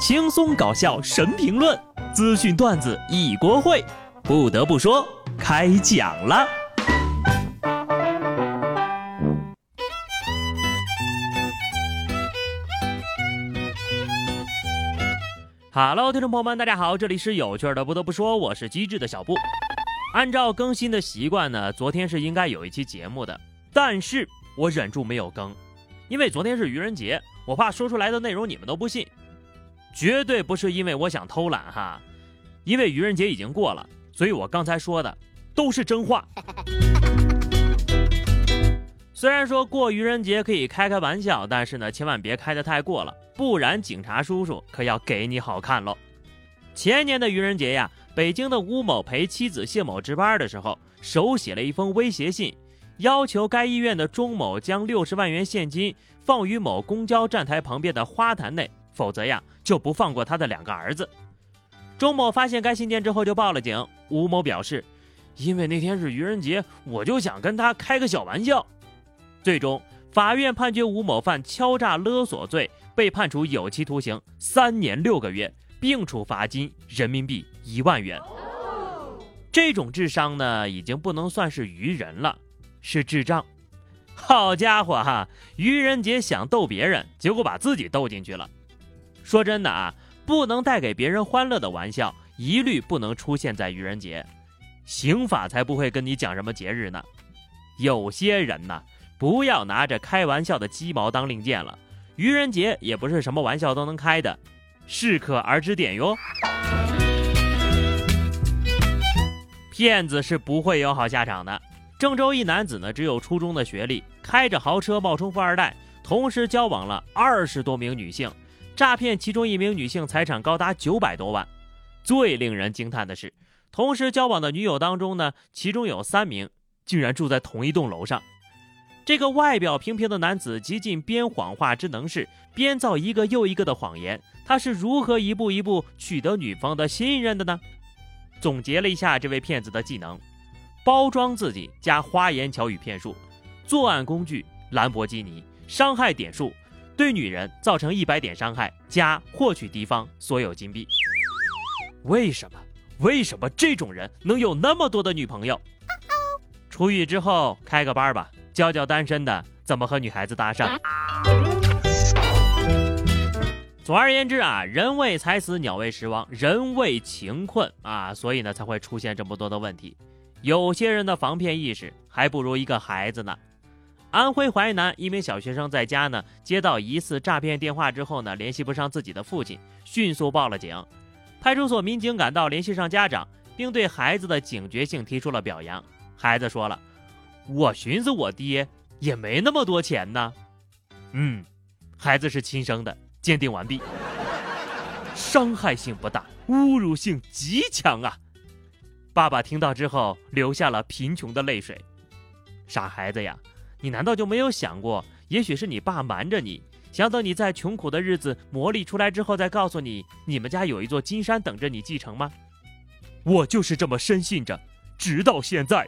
轻松搞笑神评论，资讯段子一锅烩。不得不说，开讲了。Hello，听众朋友们，大家好，这里是有趣的。不得不说，我是机智的小布。按照更新的习惯呢，昨天是应该有一期节目的，但是我忍住没有更，因为昨天是愚人节，我怕说出来的内容你们都不信。绝对不是因为我想偷懒哈，因为愚人节已经过了，所以我刚才说的都是真话。虽然说过愚人节可以开开玩笑，但是呢，千万别开得太过了，不然警察叔叔可要给你好看喽。前年的愚人节呀，北京的吴某陪妻子谢某值班的时候，手写了一封威胁信，要求该医院的钟某将六十万元现金放于某公交站台旁边的花坛内。否则呀，就不放过他的两个儿子。钟某发现该信件之后就报了警。吴某表示，因为那天是愚人节，我就想跟他开个小玩笑。最终，法院判决吴某犯敲诈勒索罪，被判处有期徒刑三年六个月，并处罚金人民币一万元。这种智商呢，已经不能算是愚人了，是智障。好家伙哈，愚人节想逗别人，结果把自己逗进去了。说真的啊，不能带给别人欢乐的玩笑，一律不能出现在愚人节。刑法才不会跟你讲什么节日呢。有些人呢，不要拿着开玩笑的鸡毛当令箭了。愚人节也不是什么玩笑都能开的，适可而止点哟。骗子是不会有好下场的。郑州一男子呢，只有初中的学历，开着豪车冒充富二代，同时交往了二十多名女性。诈骗其中一名女性财产高达九百多万，最令人惊叹的是，同时交往的女友当中呢，其中有三名竟然住在同一栋楼上。这个外表平平的男子，极尽编谎话之能事，编造一个又一个的谎言。他是如何一步一步取得女方的信任的呢？总结了一下这位骗子的技能：包装自己加花言巧语骗术，作案工具兰博基尼，伤害点数。对女人造成一百点伤害，加获取敌方所有金币。为什么？为什么这种人能有那么多的女朋友？出狱之后开个班吧，教教单身的怎么和女孩子搭讪。总而言之啊，人为财死，鸟为食亡，人为情困啊，所以呢才会出现这么多的问题。有些人的防骗意识还不如一个孩子呢。安徽淮南一名小学生在家呢，接到疑似诈骗电话之后呢，联系不上自己的父亲，迅速报了警。派出所民警赶到，联系上家长，并对孩子的警觉性提出了表扬。孩子说了：“我寻思我爹也没那么多钱呢。”嗯，孩子是亲生的，鉴定完毕。伤害性不大，侮辱性极强啊！爸爸听到之后流下了贫穷的泪水。傻孩子呀！你难道就没有想过，也许是你爸瞒着你，想等你在穷苦的日子磨砺出来之后，再告诉你你们家有一座金山等着你继承吗？我就是这么深信着，直到现在。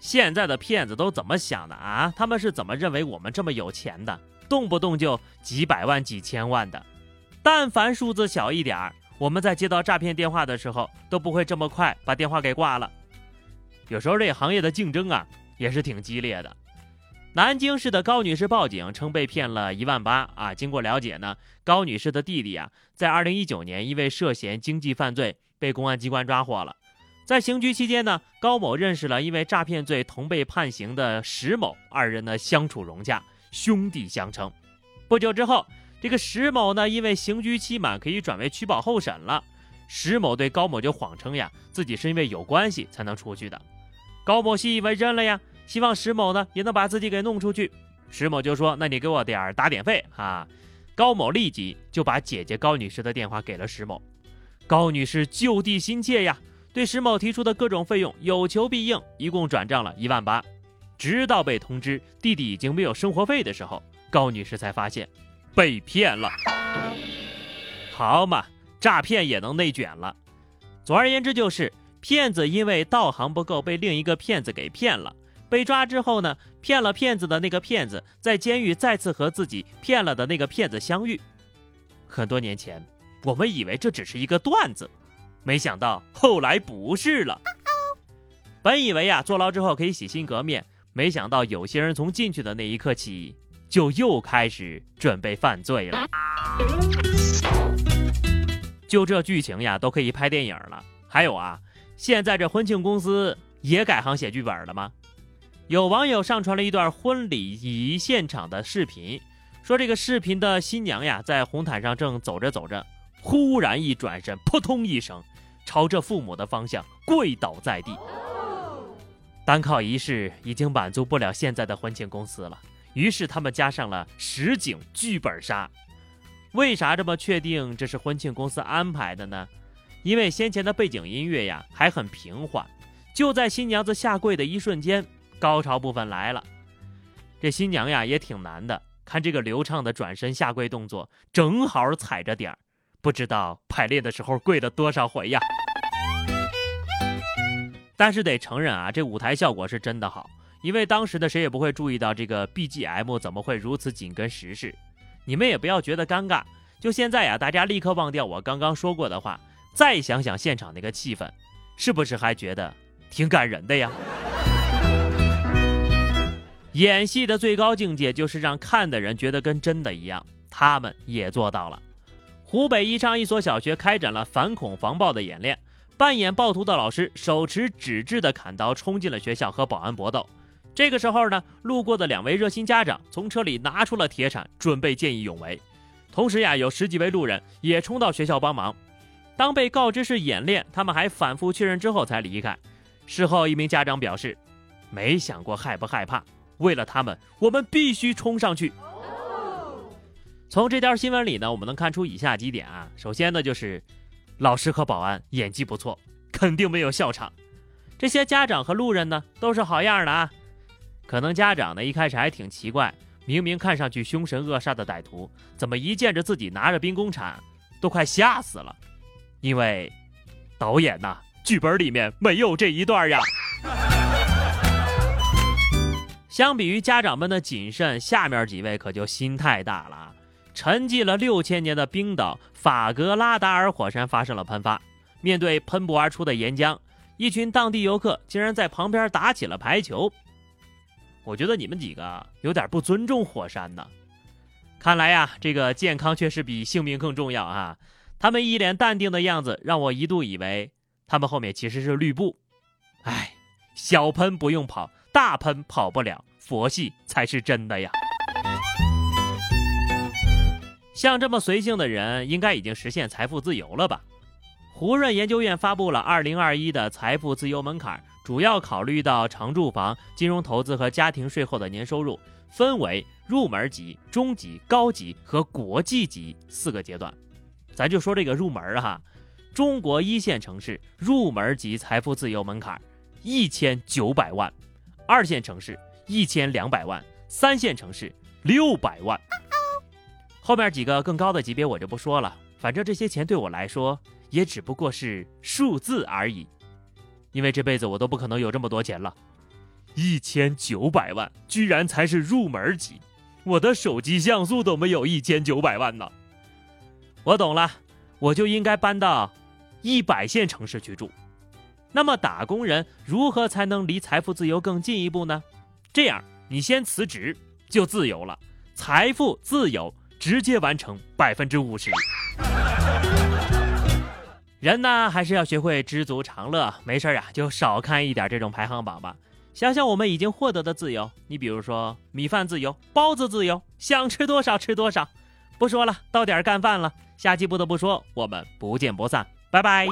现在的骗子都怎么想的啊？他们是怎么认为我们这么有钱的？动不动就几百万、几千万的，但凡数字小一点儿，我们在接到诈骗电话的时候，都不会这么快把电话给挂了。有时候这行业的竞争啊也是挺激烈的。南京市的高女士报警称被骗了一万八啊。经过了解呢，高女士的弟弟啊，在二零一九年因为涉嫌经济犯罪被公安机关抓获了。在刑拘期间呢，高某认识了因为诈骗罪同被判刑的石某，二人呢相处融洽，兄弟相称。不久之后，这个石某呢因为刑拘期满可以转为取保候审了，石某对高某就谎称呀自己是因为有关系才能出去的。高某习以为真了呀，希望石某呢也能把自己给弄出去。石某就说：“那你给我点打点费哈。”高某立即就把姐姐高女士的电话给了石某。高女士就地心切呀，对石某提出的各种费用有求必应，一共转账了一万八。直到被通知弟弟已经没有生活费的时候，高女士才发现被骗了。好嘛，诈骗也能内卷了。总而言之就是。骗子因为道行不够，被另一个骗子给骗了。被抓之后呢，骗了骗子的那个骗子在监狱再次和自己骗了的那个骗子相遇。很多年前，我们以为这只是一个段子，没想到后来不是了。本以为呀，坐牢之后可以洗心革面，没想到有些人从进去的那一刻起，就又开始准备犯罪了。就这剧情呀，都可以拍电影了。还有啊，现在这婚庆公司也改行写剧本了吗？有网友上传了一段婚礼仪现场的视频，说这个视频的新娘呀，在红毯上正走着走着，忽然一转身，扑通一声，朝着父母的方向跪倒在地。单靠仪式已经满足不了现在的婚庆公司了，于是他们加上了实景剧本杀。为啥这么确定这是婚庆公司安排的呢？因为先前的背景音乐呀还很平缓，就在新娘子下跪的一瞬间。高潮部分来了，这新娘呀也挺难的，看这个流畅的转身下跪动作，正好踩着点儿，不知道排练的时候跪了多少回呀。但是得承认啊，这舞台效果是真的好，因为当时的谁也不会注意到这个 BGM 怎么会如此紧跟时事。你们也不要觉得尴尬，就现在呀，大家立刻忘掉我刚刚说过的话，再想想现场那个气氛，是不是还觉得挺感人的呀？演戏的最高境界就是让看的人觉得跟真的一样，他们也做到了。湖北宜昌一所小学开展了反恐防暴的演练，扮演暴徒的老师手持纸质的砍刀冲进了学校和保安搏斗。这个时候呢，路过的两位热心家长从车里拿出了铁铲，准备见义勇为。同时呀，有十几位路人也冲到学校帮忙。当被告知是演练，他们还反复确认之后才离开。事后，一名家长表示，没想过害不害怕。为了他们，我们必须冲上去。从这条新闻里呢，我们能看出以下几点啊。首先呢，就是老师和保安演技不错，肯定没有笑场。这些家长和路人呢，都是好样的啊。可能家长呢一开始还挺奇怪，明明看上去凶神恶煞的歹徒，怎么一见着自己拿着兵工铲，都快吓死了。因为导演呐，剧本里面没有这一段呀。相比于家长们的谨慎，下面几位可就心太大了！沉寂了六千年的冰岛法格拉达尔火山发生了喷发，面对喷薄而出的岩浆，一群当地游客竟然在旁边打起了排球。我觉得你们几个有点不尊重火山呢。看来呀，这个健康确实比性命更重要啊！他们一脸淡定的样子，让我一度以为他们后面其实是绿布。哎，小喷不用跑，大喷跑不了。佛系才是真的呀！像这么随性的人，应该已经实现财富自由了吧？胡润研究院发布了二零二一的财富自由门槛，主要考虑到常住房、金融投资和家庭税后的年收入，分为入门级、中级、高级和国际级四个阶段。咱就说这个入门哈，中国一线城市入门级财富自由门槛一千九百万，二线城市。一千两百万，三线城市六百万，后面几个更高的级别我就不说了，反正这些钱对我来说也只不过是数字而已，因为这辈子我都不可能有这么多钱了。一千九百万居然才是入门级，我的手机像素都没有一千九百万呢。我懂了，我就应该搬到一百线城市去住。那么打工人如何才能离财富自由更进一步呢？这样，你先辞职就自由了，财富自由直接完成百分之五十。人呢，还是要学会知足常乐，没事啊，就少看一点这种排行榜吧。想想我们已经获得的自由，你比如说米饭自由、包子自由，想吃多少吃多少。不说了，到点儿干饭了。下期不得不说，我们不见不散，拜拜。